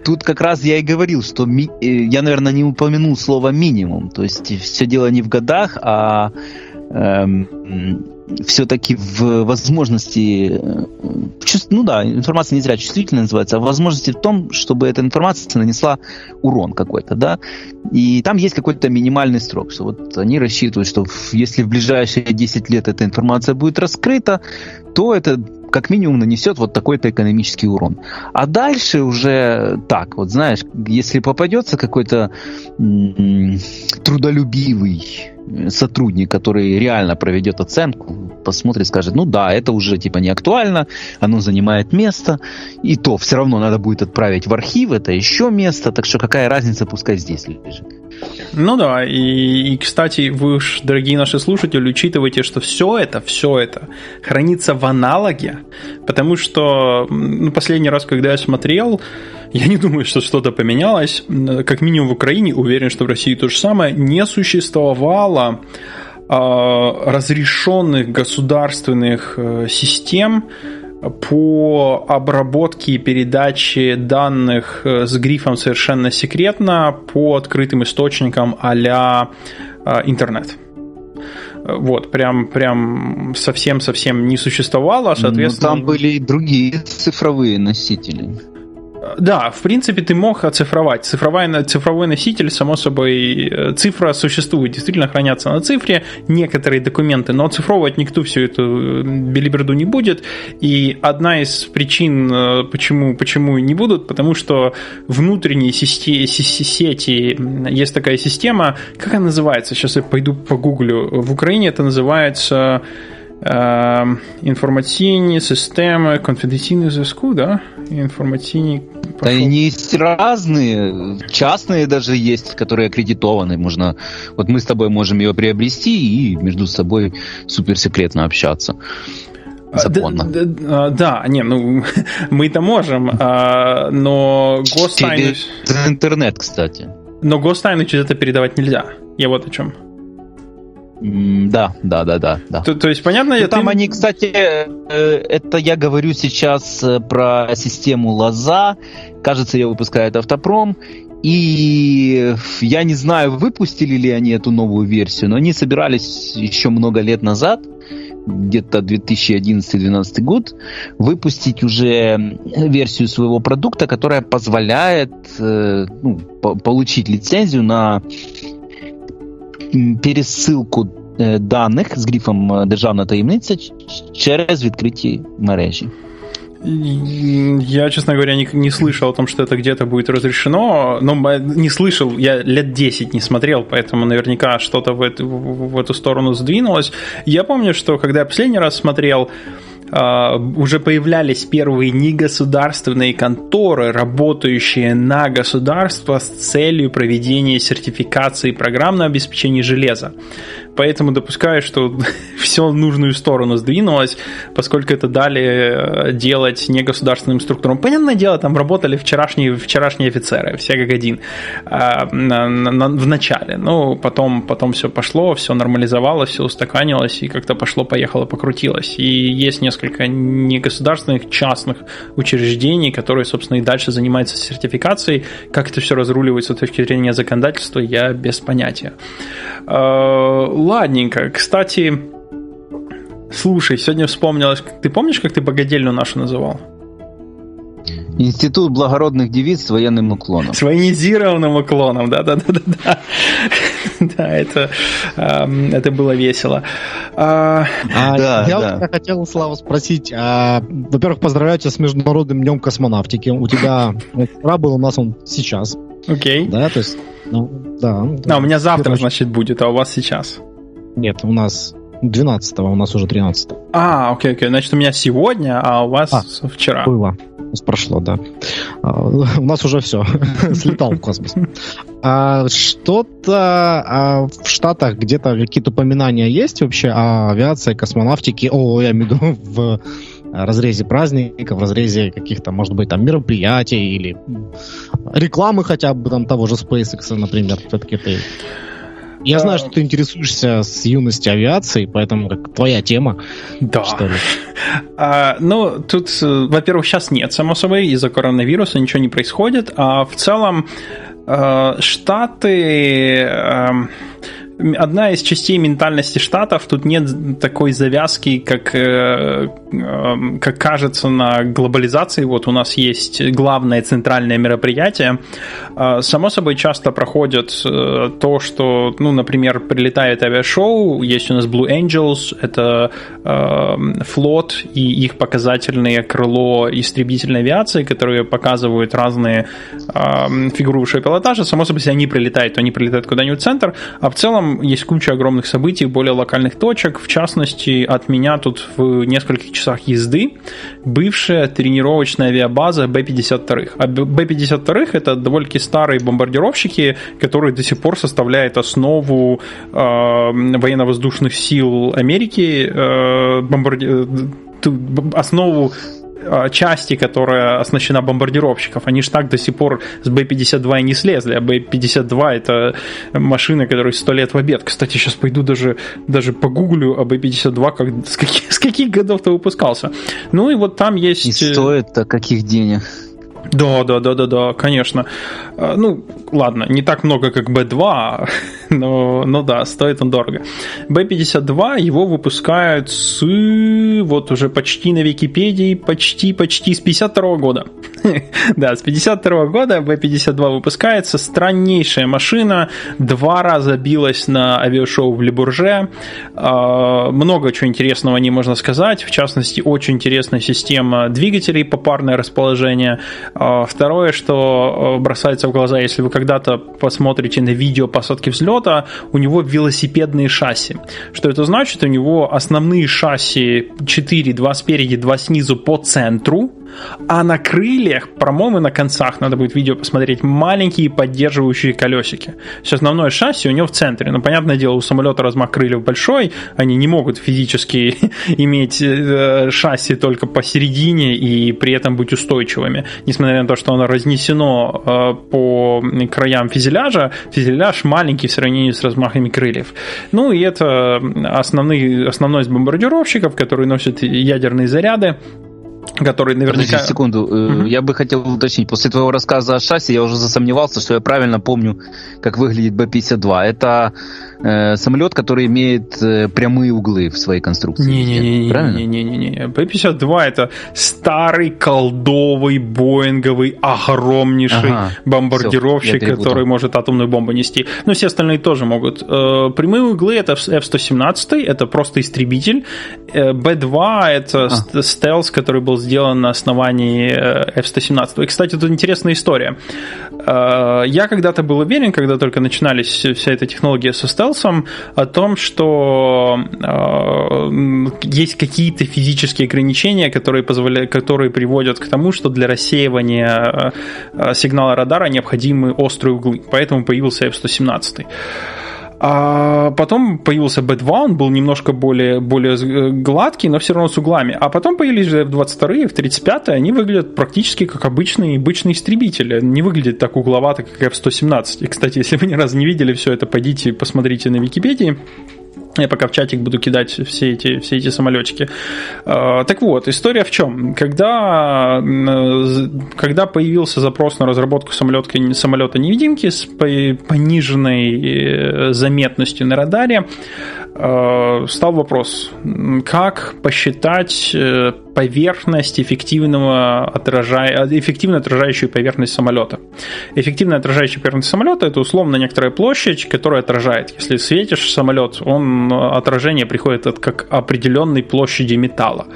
тут как раз я и говорил, что ми, э, я, наверное, не упомянул слово минимум. То есть все дело не в годах, а все-таки в возможности, э, ну да, информация не зря чувствительная называется, а в возможности в том, чтобы эта информация нанесла урон какой-то, да, и там есть какой-то минимальный срок, что вот они рассчитывают, что если в ближайшие 10 лет эта информация будет раскрыта, то это как минимум нанесет вот такой-то экономический урон. А дальше уже так, вот знаешь, если попадется какой-то трудолюбивый сотрудник, который реально проведет оценку, посмотрит, скажет, ну да, это уже типа не актуально, оно занимает место, и то все равно надо будет отправить в архив, это еще место, так что какая разница, пускай здесь лежит. Ну да, и, и кстати, вы уж, дорогие наши слушатели, учитывайте, что все это, все это хранится в аналоге, потому что ну, последний раз, когда я смотрел, я не думаю, что что-то поменялось. Как минимум в Украине, уверен, что в России то же самое, не существовало э, разрешенных государственных э, систем, по обработке и передаче данных э, с грифом «совершенно секретно» по открытым источникам а интернет. Вот, прям, прям совсем-совсем не существовало, соответственно... Но там были и другие цифровые носители. Да, в принципе, ты мог оцифровать. Цифровой, цифровой носитель, само собой, э, цифра существует, действительно хранятся на цифре некоторые документы, но оцифровывать никто всю эту э, билиберду не будет. И одна из причин, э, почему, почему не будут, потому что внутренние сети, сети, есть такая система, как она называется? Сейчас я пойду погуглю. В Украине это называется інформаційні системи конфіденційного зв'язку, да? Информативный. Да они есть разные, частные даже есть, которые аккредитованы. Можно, вот мы с тобой можем ее приобрести и между собой суперсекретно общаться. законно. Да, да, да не, ну мы это можем, но гостайну... Через интернет, кстати. Но гостайну через это передавать нельзя. Я вот о чем. Да, да, да, да. да. То, то есть, понятно, я ну, Там ты... они, кстати, э, это я говорю сейчас э, про систему Лоза. Кажется, ее выпускает Автопром. И я не знаю, выпустили ли они эту новую версию, но они собирались еще много лет назад, где-то 2011-2012 год, выпустить уже версию своего продукта, которая позволяет э, ну, получить лицензию на пересилку э, даних з грифом э, державна таємниця через відкриті мережі. Я, честно говоря, не, не слышал о том, что это где-то будет разрешено. Но не слышал, я лет 10 не смотрел, поэтому наверняка что-то в эту, в эту сторону сдвинулось. Я помню, что когда я последний раз смотрел, а, уже появлялись первые негосударственные конторы, работающие на государство с целью проведения сертификации программного обеспечения железа. Поэтому допускаю, что все в нужную сторону сдвинулось, поскольку это дали э, делать негосударственным структурам. Понятное дело, там работали вчерашние, вчерашние офицеры, все как один а, в начале. Ну, потом, потом все пошло, все нормализовалось, все устаканилось, и как-то пошло-поехало, покрутилось. И есть несколько негосударственных, частных учреждений, которые, собственно, и дальше занимаются сертификацией. Как это все разруливается с точки зрения законодательства, я без понятия. А, ладненько. Кстати, слушай, сегодня вспомнилось, ты помнишь, как ты богадельню нашу называл? Институт благородных девиц с военным уклоном. С военизированным уклоном, да-да-да-да. Да, это, это было весело. А, а, да, я да. хотел, Слава, спросить, а, во-первых, поздравляю тебя с Международным днем космонавтики. У тебя вчера был, у нас он сейчас. Окей. Да, то есть, ну, да. А, у меня завтра, значит, будет, а у вас сейчас? Нет, у нас 12 у нас уже 13 А, окей, окей. Значит, у меня сегодня, а у вас а, вчера. Было. Прошло, да. А, у нас уже все. Слетал в космос. А что-то а в Штатах где-то какие-то упоминания есть вообще о авиации, космонавтике? О, я имею в виду в разрезе праздников, в разрезе каких-то, может быть, там мероприятий или рекламы хотя бы там того же SpaceX, например. Все-таки ты я знаю, что ты интересуешься с юности авиацией, поэтому как твоя тема. Да. Что ли? А, ну, тут, э, во-первых, сейчас нет, само собой, из-за коронавируса ничего не происходит, а в целом э, Штаты эм, одна из частей ментальности штатов, тут нет такой завязки, как, э, эм, как кажется на глобализации. Вот у нас есть главное центральное мероприятие. А, само собой часто проходит э, то, что, ну, например, прилетает авиашоу, есть у нас Blue Angels, это эм, флот и их показательное крыло истребительной авиации, которые показывают разные эм, фигуры пилотажа. Само собой, если они прилетают, то они прилетают куда-нибудь в центр, а в целом есть куча огромных событий, более локальных точек. В частности, от меня тут в нескольких часах езды бывшая тренировочная авиабаза Б-52. А Б-52 это довольно-таки старые бомбардировщики, которые до сих пор составляют основу э, военно-воздушных сил Америки, э, бомбарди... Э, основу части, которая оснащена бомбардировщиков, они же так до сих пор с Б-52 и не слезли, а Б-52 это машина, которая сто лет в обед. Кстати, сейчас пойду даже, даже погуглю, а Б-52 как, с, каких, с каких годов-то выпускался. Ну и вот там есть... И стоит-то каких денег? Да, да, да, да, да, конечно. А, ну, ладно, не так много, как B2, но, но да, стоит он дорого. B52 его выпускают с вот уже почти на Википедии, почти, почти с 52 года. да, с 52 года B52 выпускается. Страннейшая машина. Два раза билась на авиашоу в Лебурже. А, много чего интересного не можно сказать. В частности, очень интересная система двигателей, попарное расположение. А, второе, что бросается в глаза, если вы когда-то посмотрите на видео посадки взлета, у него велосипедные шасси. Что это значит? У него основные шасси 4, два спереди, два снизу по центру, А на крыльях, по-моему, на концах, надо будет видео посмотреть, маленькие поддерживающие колесики. Все основное шасси у него в центре. Но, понятное дело, у самолета размах крыльев большой, они не могут физически иметь э, шасси только посередине и при этом быть устойчивыми. Несмотря на то, что оно разнесено э, по краям фюзеляжа, фюзеляж маленький в сравнении с размахами крыльев. Ну и это основные, основной из бомбардировщиков, которые носят ядерные заряды который наверняка... Подожди секунду, угу. я бы хотел уточнить. После твоего рассказа о шасси я уже засомневался, что я правильно помню, как выглядит Б-52. Это э, самолет, который имеет э, прямые углы в своей конструкции. Не-не-не. Б-52 это старый колдовый боинговый огромнейший ага, бомбардировщик, все, который может атомную бомбу нести. Но все остальные тоже могут. Э, прямые углы это F-117, это просто истребитель. Э, Б-2 это а. стелс, который был сделан на основании э, F-117. И, кстати, тут интересная история. Э, я когда-то был уверен, когда только начинались вся эта технология со стелсом, о том, что э, есть какие-то физические ограничения, которые, позволяют, которые приводят к тому, что для рассеивания сигнала радара необходимы острые углы. Поэтому появился F-117. А потом появился B2, он был немножко более, более гладкий, но все равно с углами. А потом появились F-22 и F-35, они выглядят практически как обычные, обычные истребители. Не выглядят так угловато, как F-117. И, кстати, если вы ни разу не видели все это, пойдите посмотрите на Википедии. Я пока в чатик буду кидать все эти, все эти самолетики. А, так вот, история в чем? Когда, когда появился запрос на разработку самолета, самолета невидимки с пониженной э, заметностью на радаре, а, стал вопрос, как посчитать э, поверхность эффективного отражая, эффективно отражающую поверхность самолета. Эффективно отражающая поверхность самолета это условно некоторая площадь, которая отражает. Если светишь самолет, он отражение приходит от как определенной площади металла.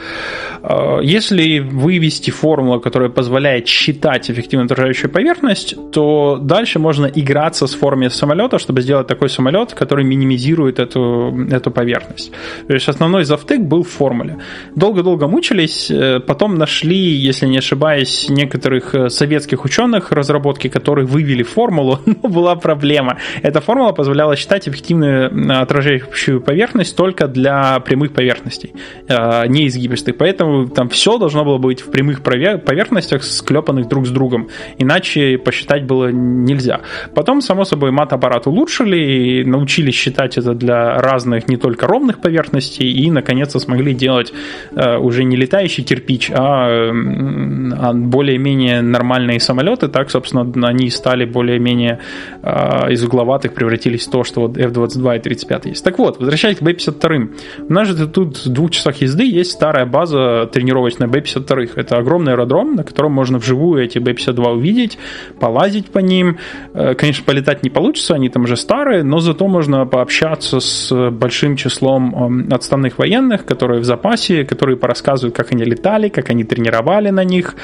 А, если вывести формулу, которая позволяет считать эффективно отражающую поверхность, то дальше можно играться с формой самолета, чтобы сделать такой самолет, который минимизирует эту, эту поверхность. То есть основной завтык был в формуле. Долго-долго мучились, э, потом нашли, если не ошибаюсь, некоторых э, советских ученых разработки, которые вывели формулу, но была проблема. Эта формула позволяла считать эффективную отражающую поверхность только для прямых поверхностей, э, не изгибистых. Поэтому там все должно было быть в прямых поверхностях, склепанных друг с другом. Иначе посчитать было нельзя. Потом, само собой, мат-аппарат улучшили и научились считать это для разных, не только ровных поверхностей, и, наконец-то, смогли делать уже не летающий кирпич, а, а более-менее нормальные самолеты, так, собственно, они стали более-менее а, из угловатых превратились в то, что вот F-22 и 35 есть. Так вот, возвращаясь к B-52. У нас же тут в двух часах езды есть старая база тренировочная B-52. Это огромный аэродром, на котором можно вживую эти B-52 увидеть, полазить по ним. Э, конечно, полетать не получится, они там уже старые, но зато можно пообщаться с большим числом отставных военных, которые в запасе, которые порассказывают, как они летали, как они тренировали на них,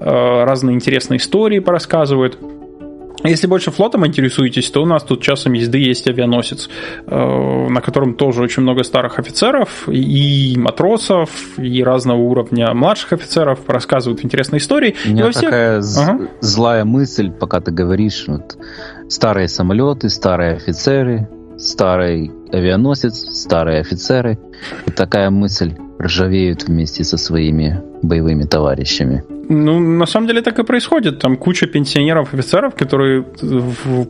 э, разные интересные истории порассказывают. Если больше флотом интересуетесь, то у нас тут часом езды есть авианосец, э, на котором тоже очень много старых офицеров и матросов, и разного уровня младших офицеров рассказывают интересные истории. У меня всех... такая ага. злая мысль, пока ты говоришь, вот, старые самолеты, старые офицеры, старый авианосец, старые офицеры. И такая мысль ржавеют вместе со своими боевыми товарищами. Ну, на самом деле так и происходит. Там куча пенсионеров-офицеров, которые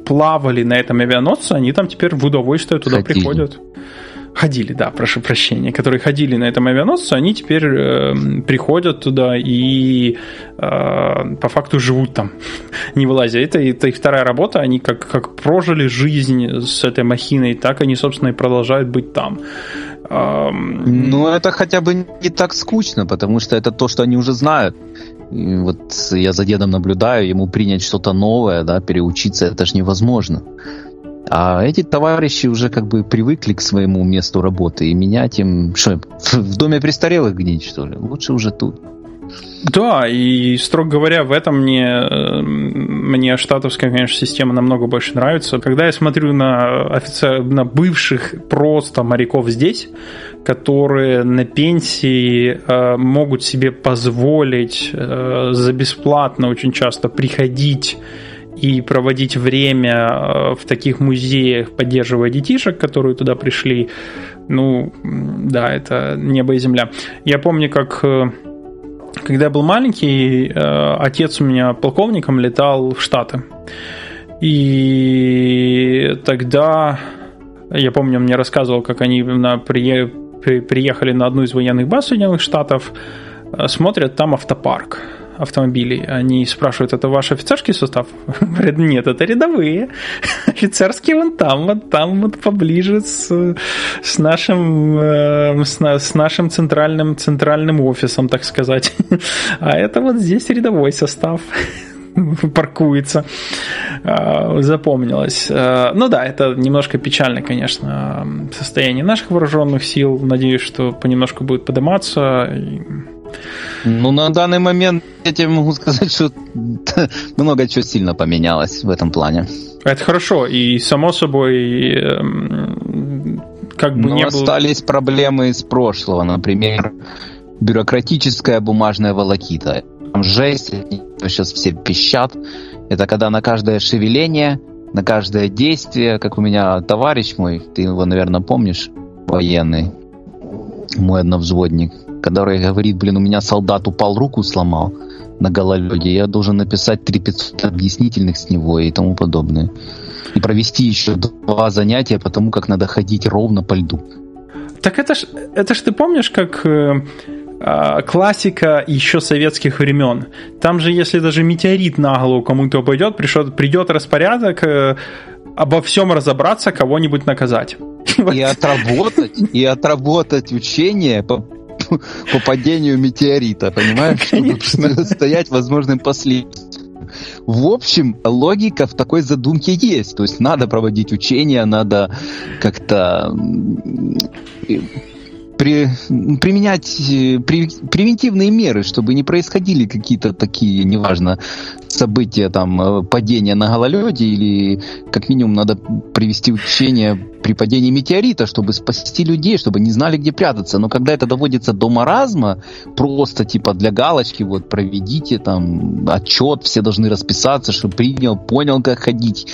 плавали на этом авианосце, они там теперь в удовольствие туда Хотели. приходят ходили, да, прошу прощения, которые ходили на этом авианосце, они теперь э, приходят туда и э, по факту живут там, не вылазя. Это, это их вторая работа, они как, как прожили жизнь с этой махиной, так они, собственно, и продолжают быть там. Ну, это хотя бы не так скучно, потому что это то, что они уже знают. И вот я за дедом наблюдаю, ему принять что-то новое, да, переучиться, это же невозможно. А эти товарищи уже как бы привыкли к своему месту работы и менять им... Что, в доме престарелых гнить, что ли? Лучше уже тут. Да, и, строго говоря, в этом мне, э, мне штатовская, конечно, система намного больше нравится. Когда я смотрю на, офицер, на бывших просто моряков здесь, которые на пенсии э, могут себе позволить э, за бесплатно очень часто приходить и проводить время э, в таких музеях, поддерживая детишек, которые туда пришли, ну, да, это небо и земля. Я помню, как э, когда я был маленький, э, отец у меня полковником летал в Штаты. И тогда, я помню, он мне рассказывал, как они на, приехали на одну из военных баз Соединенных Штатов, смотрят, там автопарк автомобилей. Они спрашивают, это ваш офицерский состав? Говорят, нет, это рядовые. Офицерские вон там, вот там вот поближе с, с нашим, э, с, с нашим центральным, центральным офисом, так сказать. А это вот здесь рядовой состав паркуется. А, запомнилось. А, ну да, это немножко печально, конечно, состояние наших вооруженных сил. Надеюсь, что понемножку будет подниматься. Ну, на данный момент я тебе могу сказать, что много чего сильно поменялось в этом плане. Это хорошо, и само собой, эм, как бы Но не остались было... проблемы из прошлого, например, бюрократическая бумажная волокита. Там жесть, сейчас все пищат. Это когда на каждое шевеление, на каждое действие, как у меня товарищ мой, ты его, наверное, помнишь, военный, мой одновзводник, который говорит, блин, у меня солдат упал, руку сломал на гололеде, я должен написать 3500 объяснительных с него и тому подобное. И провести еще два занятия по тому, как надо ходить ровно по льду. Так это ж, это ж ты помнишь, как э, э, классика еще советских времен. Там же, если даже метеорит на голову кому-то упадет, придет, придет распорядок э, обо всем разобраться, кого-нибудь наказать. И отработать, и отработать учение по по падению метеорита, понимаешь? Чтобы стоять возможным последствиям. В общем, логика в такой задумке есть. То есть надо проводить учения, надо как-то при, применять э, при, превентивные меры, чтобы не происходили какие-то такие, неважно, события, там, э, падения на гололеде, или как минимум надо привести учение при падении метеорита, чтобы спасти людей, чтобы не знали, где прятаться. Но когда это доводится до маразма, просто типа для галочки, вот проведите там отчет, все должны расписаться, что принял, понял, как ходить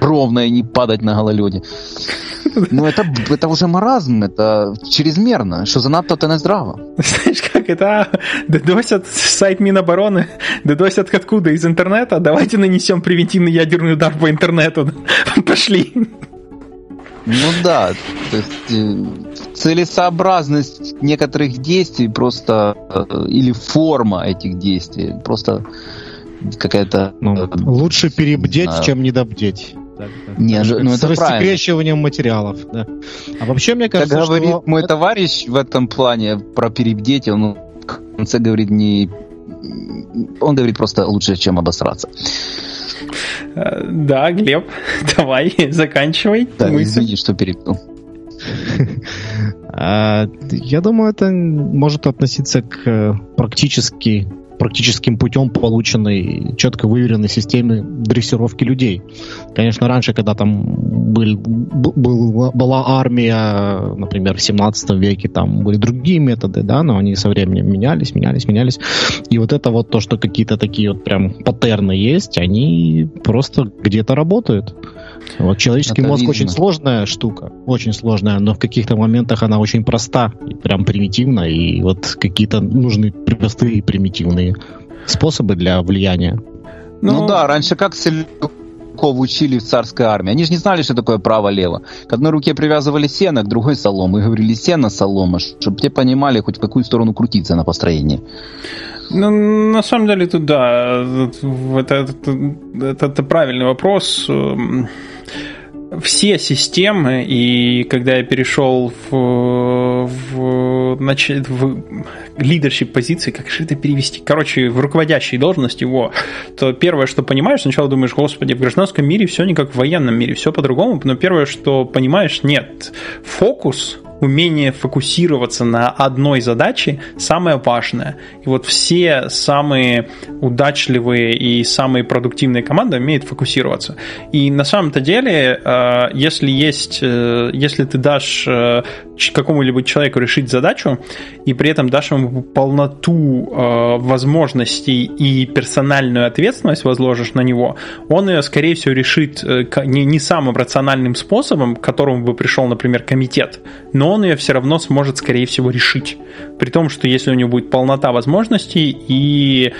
ровно и не падать на гололеде. Ну, это, это уже маразм, это чрезмерно, что занадто это не здраво. Знаешь, как это? Дедосят сайт Минобороны, дедосят откуда? Из интернета? Давайте нанесем превентивный ядерный удар по интернету. Пошли. Ну да, то есть э, целесообразность некоторых действий просто, э, или форма этих действий, просто какая-то... Ну, э, лучше перебдеть, а... чем недобдеть. Так, так, Не, так, ну, с рассекречиванием материалов. Да. А вообще, мне кажется, как говорит что... мой товарищ в этом плане про перебдеть, он в конце говорит не... Он говорит просто лучше, чем обосраться. Э, да, Глеб, давай, заканчивай. Да, мысль. извини, что перебил. А, я думаю, это может относиться к практически практическим путем полученной, четко выверенной системе дрессировки людей. Конечно, раньше, когда там был, был, была армия, например, в 17 веке, там были другие методы, да, но они со временем менялись, менялись, менялись. И вот это вот то, что какие-то такие вот прям паттерны есть, они просто где-то работают. Вот человеческий Это мозг видно. очень сложная штука, очень сложная, но в каких-то моментах она очень проста, и прям примитивна, и вот какие-то нужны простые примитивные способы для влияния. Ну, ну да, раньше как стрелков учили в царской армии. Они же не знали, что такое право-лево. К одной руке привязывали сено, к другой солому. И говорили сено, солома, чтобы те понимали, хоть в какую сторону крутиться на построении. Ну, на самом деле, тут да, это, это, это, это правильный вопрос все системы, и когда я перешел в, в, значит, в лидершип позиции, как же это перевести? Короче, в руководящей должности его, то первое, что понимаешь, сначала думаешь, господи, в гражданском мире все не как в военном мире, все по-другому, но первое, что понимаешь, нет, фокус умение фокусироваться на одной задаче самое важное. И вот все самые удачливые и самые продуктивные команды умеют фокусироваться. И на самом-то деле, э, если есть, э, если ты дашь э, какому-либо человеку решить задачу, и при этом дашь ему полноту возможностей и персональную ответственность возложишь на него, он ее, скорее всего, решит не, не самым рациональным способом, к которому бы пришел, например, комитет, но он ее все равно сможет, скорее всего, решить. При том, что если у него будет полнота возможностей и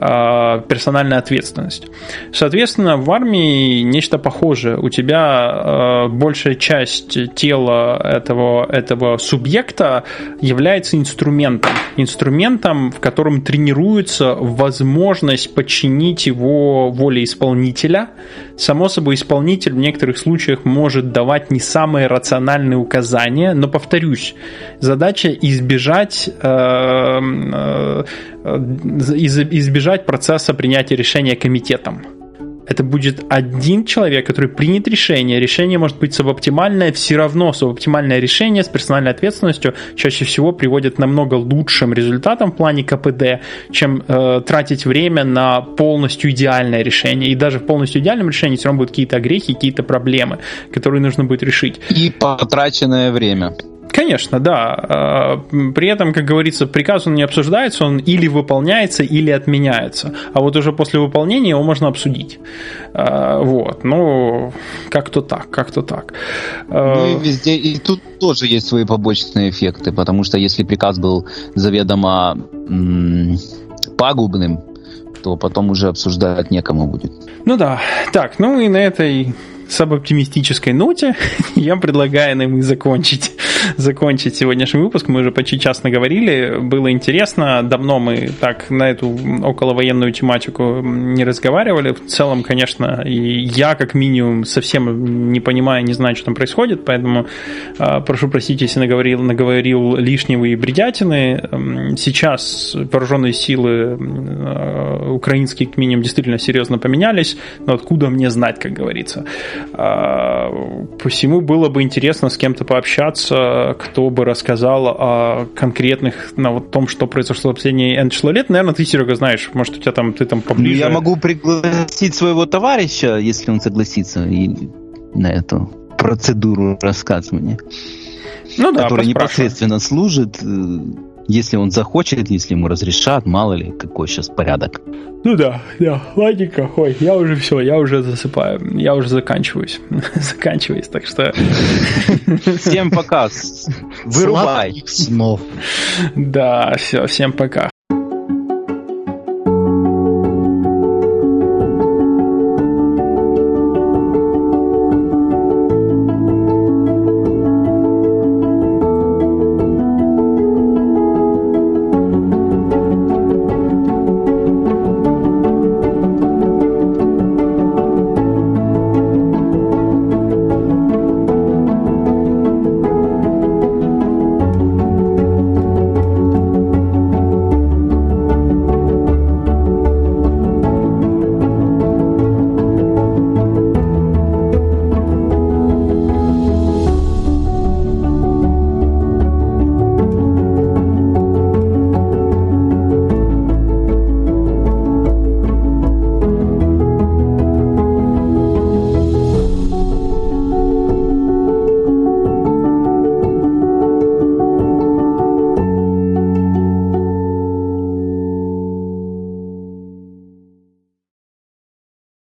персональная ответственность. Соответственно, в армии нечто похожее. У тебя э, большая часть тела этого, этого субъекта является инструментом. Инструментом, в котором тренируется возможность подчинить его воле исполнителя. Само собой, исполнитель в некоторых случаях может давать не самые рациональные указания, но, повторюсь, задача избежать э, э, избежать процесса принятия решения комитетом. Это будет один человек, который примет решение. Решение может быть субоптимальное, все равно субоптимальное решение с персональной ответственностью чаще всего приводит намного лучшим результатам в плане КПД, чем э, тратить время на полностью идеальное решение. И даже в полностью идеальном решении все равно будут какие-то огрехи, какие-то проблемы, которые нужно будет решить. И потраченное время. Конечно, да. А, при этом, как говорится, приказ он не обсуждается, он или выполняется, или отменяется. А вот уже после выполнения его можно обсудить. А, вот. Ну, как-то так, как-то так. А, ну и везде, и тут тоже есть свои побочные эффекты, потому что если приказ был заведомо м- пагубным, то потом уже обсуждать некому будет. Ну да. Так, ну и на этой сабоптимистической ноте я предлагаю нам и закончить, закончить сегодняшний выпуск. Мы уже почти час наговорили, было интересно. Давно мы так на эту околовоенную тематику не разговаривали. В целом, конечно, и я как минимум совсем не понимаю, не знаю, что там происходит, поэтому э, прошу простить, если наговорил, наговорил лишнего и бредятины. Сейчас вооруженные силы э, украинские, как минимум, действительно серьезно поменялись, но откуда мне знать, как говорится. А, посему было бы интересно с кем-то пообщаться, кто бы рассказал о конкретных, на вот том, что произошло в последние N число лет. Наверное, ты, Серега, знаешь, может, у тебя там, ты там поближе. Я могу пригласить своего товарища, если он согласится, и на эту процедуру рассказывания. Ну да, который непосредственно служит э, если он захочет, если ему разрешат, мало ли, какой сейчас порядок. Ну да, да, ладненько, ой, я уже все, я уже засыпаю, я уже заканчиваюсь, заканчиваюсь, так что... Всем пока, вырубай. снов. Да, все, всем пока.